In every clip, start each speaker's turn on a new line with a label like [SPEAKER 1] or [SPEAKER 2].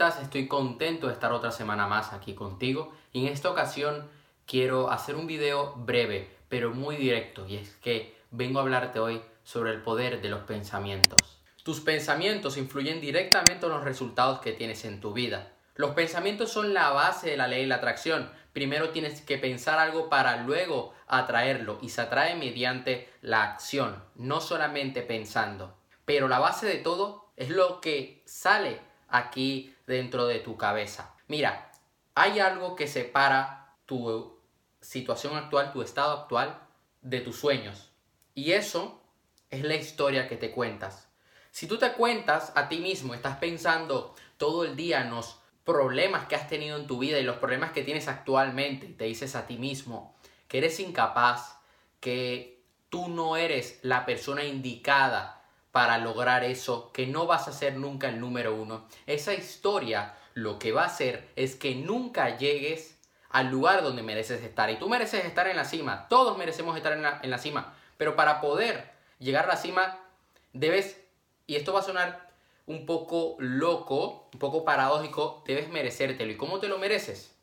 [SPEAKER 1] Estoy contento de estar otra semana más aquí contigo y en esta ocasión quiero hacer un video breve pero muy directo y es que vengo a hablarte hoy sobre el poder de los pensamientos. Tus pensamientos influyen directamente en los resultados que tienes en tu vida. Los pensamientos son la base de la ley de la atracción. Primero tienes que pensar algo para luego atraerlo y se atrae mediante la acción, no solamente pensando. Pero la base de todo es lo que sale aquí dentro de tu cabeza. Mira, hay algo que separa tu situación actual, tu estado actual, de tus sueños. Y eso es la historia que te cuentas. Si tú te cuentas a ti mismo, estás pensando todo el día en los problemas que has tenido en tu vida y los problemas que tienes actualmente, y te dices a ti mismo que eres incapaz, que tú no eres la persona indicada para lograr eso, que no vas a ser nunca el número uno. Esa historia lo que va a hacer es que nunca llegues al lugar donde mereces estar. Y tú mereces estar en la cima, todos merecemos estar en la, en la cima, pero para poder llegar a la cima debes, y esto va a sonar un poco loco, un poco paradójico, debes merecértelo. ¿Y cómo te lo mereces?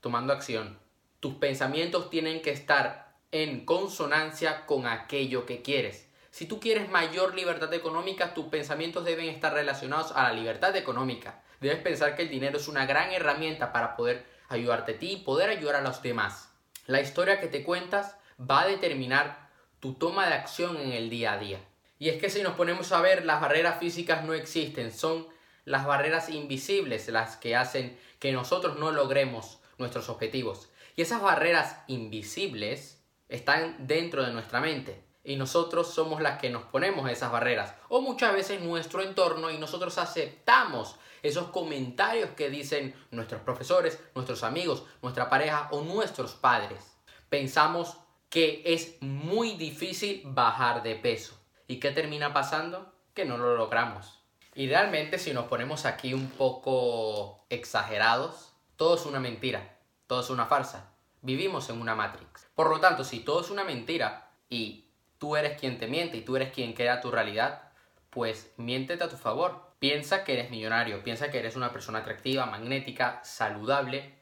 [SPEAKER 1] Tomando acción. Tus pensamientos tienen que estar en consonancia con aquello que quieres. Si tú quieres mayor libertad económica, tus pensamientos deben estar relacionados a la libertad económica. Debes pensar que el dinero es una gran herramienta para poder ayudarte a ti y poder ayudar a los demás. La historia que te cuentas va a determinar tu toma de acción en el día a día. Y es que si nos ponemos a ver, las barreras físicas no existen, son las barreras invisibles las que hacen que nosotros no logremos nuestros objetivos. Y esas barreras invisibles están dentro de nuestra mente y nosotros somos las que nos ponemos esas barreras. O muchas veces nuestro entorno y nosotros aceptamos esos comentarios que dicen nuestros profesores, nuestros amigos, nuestra pareja o nuestros padres. Pensamos que es muy difícil bajar de peso. ¿Y qué termina pasando? Que no lo logramos. Idealmente, si nos ponemos aquí un poco exagerados, todo es una mentira, todo es una farsa. Vivimos en una Matrix. Por lo tanto, si todo es una mentira y tú eres quien te miente y tú eres quien crea tu realidad, pues miéntete a tu favor. Piensa que eres millonario, piensa que eres una persona atractiva, magnética, saludable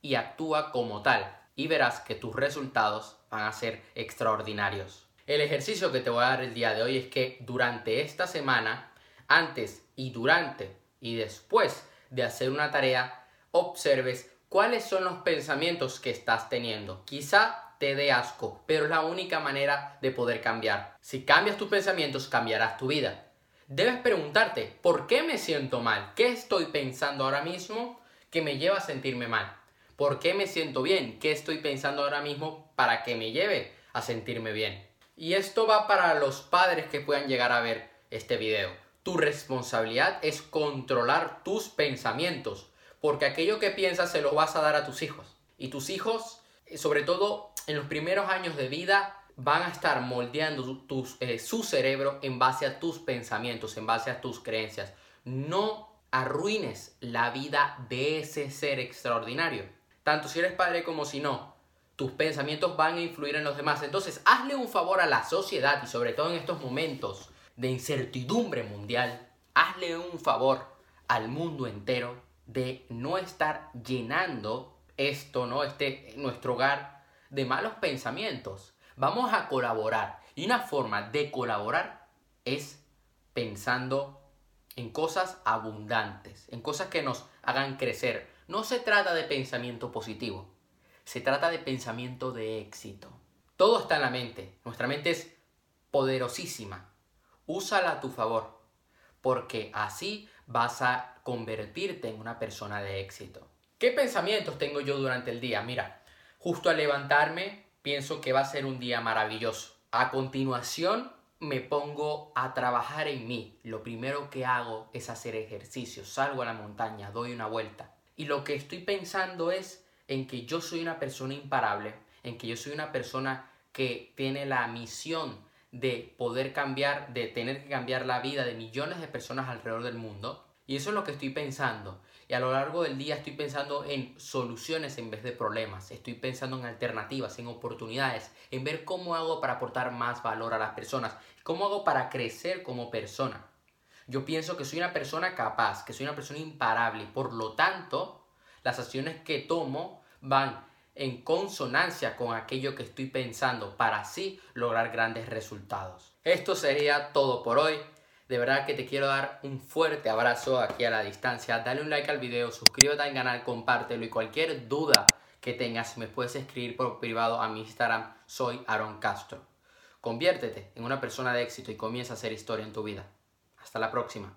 [SPEAKER 1] y actúa como tal. Y verás que tus resultados van a ser extraordinarios. El ejercicio que te voy a dar el día de hoy es que durante esta semana, antes y durante y después de hacer una tarea, observes cuáles son los pensamientos que estás teniendo. Quizá te dé asco, pero es la única manera de poder cambiar. Si cambias tus pensamientos, cambiarás tu vida. Debes preguntarte, ¿por qué me siento mal? ¿Qué estoy pensando ahora mismo que me lleva a sentirme mal? ¿Por qué me siento bien? ¿Qué estoy pensando ahora mismo para que me lleve a sentirme bien? Y esto va para los padres que puedan llegar a ver este video. Tu responsabilidad es controlar tus pensamientos, porque aquello que piensas se lo vas a dar a tus hijos. Y tus hijos, sobre todo en los primeros años de vida van a estar moldeando eh, su cerebro en base a tus pensamientos, en base a tus creencias. No arruines la vida de ese ser extraordinario. Tanto si eres padre como si no, tus pensamientos van a influir en los demás. Entonces, hazle un favor a la sociedad y sobre todo en estos momentos de incertidumbre mundial, hazle un favor al mundo entero de no estar llenando esto, ¿no? Este nuestro hogar de malos pensamientos. Vamos a colaborar. Y una forma de colaborar es pensando en cosas abundantes, en cosas que nos hagan crecer. No se trata de pensamiento positivo, se trata de pensamiento de éxito. Todo está en la mente. Nuestra mente es poderosísima. Úsala a tu favor, porque así vas a convertirte en una persona de éxito. ¿Qué pensamientos tengo yo durante el día? Mira, Justo al levantarme, pienso que va a ser un día maravilloso. A continuación, me pongo a trabajar en mí. Lo primero que hago es hacer ejercicio. Salgo a la montaña, doy una vuelta. Y lo que estoy pensando es en que yo soy una persona imparable, en que yo soy una persona que tiene la misión de poder cambiar, de tener que cambiar la vida de millones de personas alrededor del mundo. Y eso es lo que estoy pensando. Y a lo largo del día estoy pensando en soluciones en vez de problemas. Estoy pensando en alternativas, en oportunidades, en ver cómo hago para aportar más valor a las personas, cómo hago para crecer como persona. Yo pienso que soy una persona capaz, que soy una persona imparable. Por lo tanto, las acciones que tomo van en consonancia con aquello que estoy pensando para así lograr grandes resultados. Esto sería todo por hoy. De verdad que te quiero dar un fuerte abrazo aquí a la distancia. Dale un like al video, suscríbete al canal, compártelo y cualquier duda que tengas me puedes escribir por privado a mi Instagram, soy Aaron Castro. Conviértete en una persona de éxito y comienza a hacer historia en tu vida. Hasta la próxima.